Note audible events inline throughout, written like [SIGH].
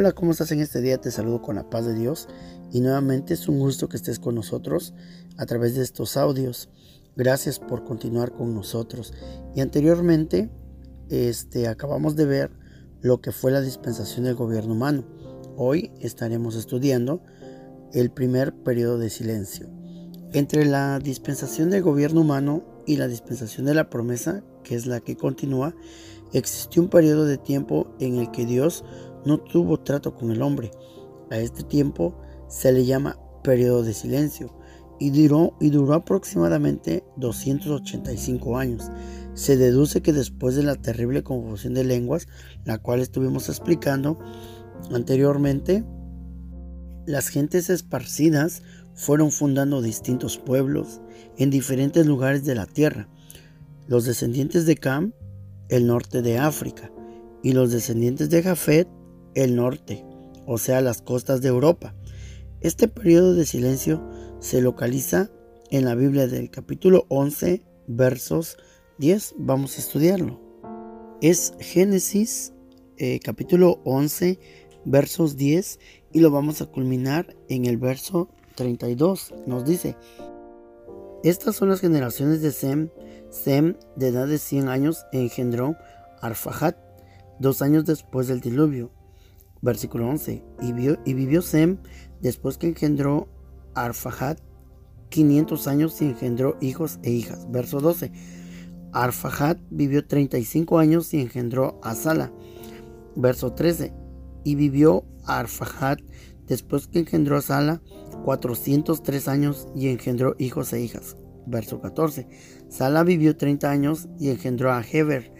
Hola, ¿cómo estás en este día? Te saludo con la paz de Dios y nuevamente es un gusto que estés con nosotros a través de estos audios. Gracias por continuar con nosotros. Y anteriormente este, acabamos de ver lo que fue la dispensación del gobierno humano. Hoy estaremos estudiando el primer periodo de silencio. Entre la dispensación del gobierno humano y la dispensación de la promesa, que es la que continúa, existió un periodo de tiempo en el que Dios no tuvo trato con el hombre. A este tiempo se le llama periodo de silencio y duró, y duró aproximadamente 285 años. Se deduce que después de la terrible confusión de lenguas, la cual estuvimos explicando anteriormente, las gentes esparcidas fueron fundando distintos pueblos en diferentes lugares de la tierra. Los descendientes de Cam, el norte de África, y los descendientes de Jafet, el norte, o sea, las costas de Europa. Este periodo de silencio se localiza en la Biblia del capítulo 11, versos 10. Vamos a estudiarlo. Es Génesis eh, capítulo 11, versos 10 y lo vamos a culminar en el verso 32. Nos dice, estas son las generaciones de Sem. Sem, de edad de 100 años, engendró Arfahat, dos años después del diluvio. Versículo 11. Y, y vivió Sem después que engendró Arfahat 500 años y engendró hijos e hijas. Verso 12. Arfahat vivió 35 años y engendró a Sala. Verso 13. Y vivió Arfahat después que engendró a Sala 403 años y engendró hijos e hijas. Verso 14. Sala vivió 30 años y engendró a Heber.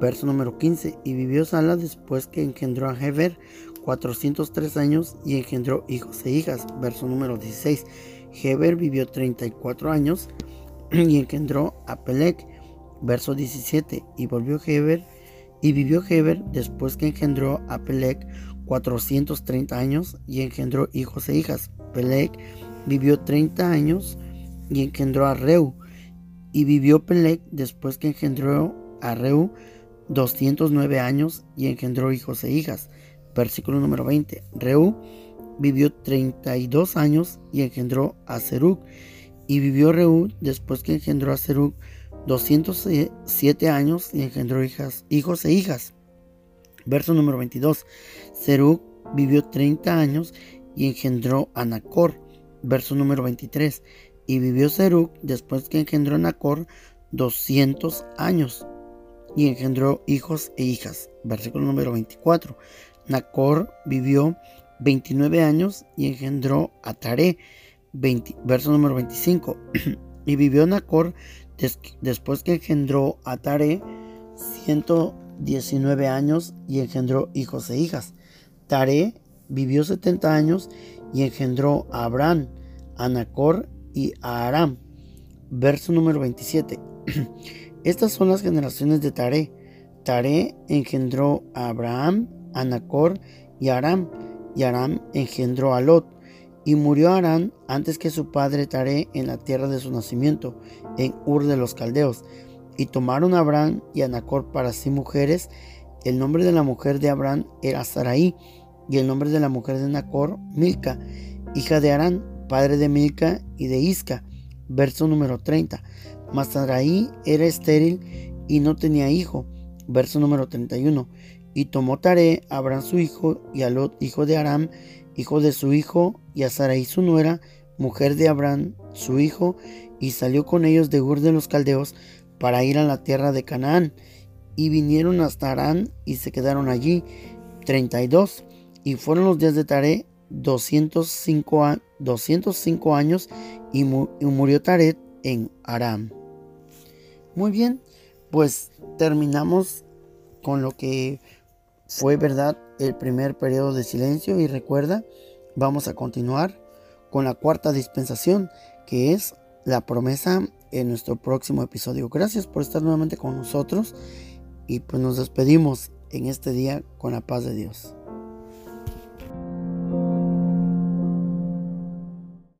Verso número 15. Y vivió Sala después que engendró a Heber 403 años y engendró hijos e hijas. Verso número 16. Heber vivió 34 años y engendró a Pelec. Verso 17. Y volvió Heber y vivió Heber después que engendró a Pelec 430 años y engendró hijos e hijas. Pelec vivió 30 años y engendró a Reu. Y vivió Pelec después que engendró a Reu 209 años y engendró hijos e hijas. Versículo número 20. Reu vivió 32 años y engendró a Serug. Y vivió Reu después que engendró a Serug 207 años y engendró hijas, hijos e hijas. Verso número 22. Serug vivió 30 años y engendró a Nacor. Verso número 23. Y vivió Serug después que engendró a Nacor 200 años y engendró hijos e hijas. Versículo número 24. Nacor vivió 29 años y engendró a Taré. verso número 25. [CLEARS THROAT] y vivió Nacor después que engendró a Taré 119 años y engendró hijos e hijas. Taré vivió 70 años y engendró a Abraham, a Nacor y a Aram. Verso número 27. [CLEARS THROAT] Estas son las generaciones de Taré. Taré engendró a Abraham, a Nacor y Aram, y Aram engendró a Lot. Y murió Aram antes que su padre Taré en la tierra de su nacimiento, en Ur de los Caldeos. Y tomaron a Abraham y a Nacor para sí mujeres. El nombre de la mujer de Abraham era Sarai, y el nombre de la mujer de Nacor, Milca, hija de Arán, padre de Milca y de Isca. Verso número 30. Mas Sarai era estéril y no tenía hijo. Verso número 31. Y tomó Tare a Abraham su hijo y a Lot hijo de Aram, hijo de su hijo, y a Sarai su nuera, mujer de Abraham su hijo, y salió con ellos de Ur de los Caldeos para ir a la tierra de Canaán. Y vinieron hasta Arán y se quedaron allí 32. Y fueron los días de Tare 205, 205 años y, murió Taret en Aram. Muy bien, pues terminamos con lo que fue verdad el primer periodo de silencio y recuerda, vamos a continuar con la cuarta dispensación que es la promesa en nuestro próximo episodio. Gracias por estar nuevamente con nosotros y pues nos despedimos en este día con la paz de Dios.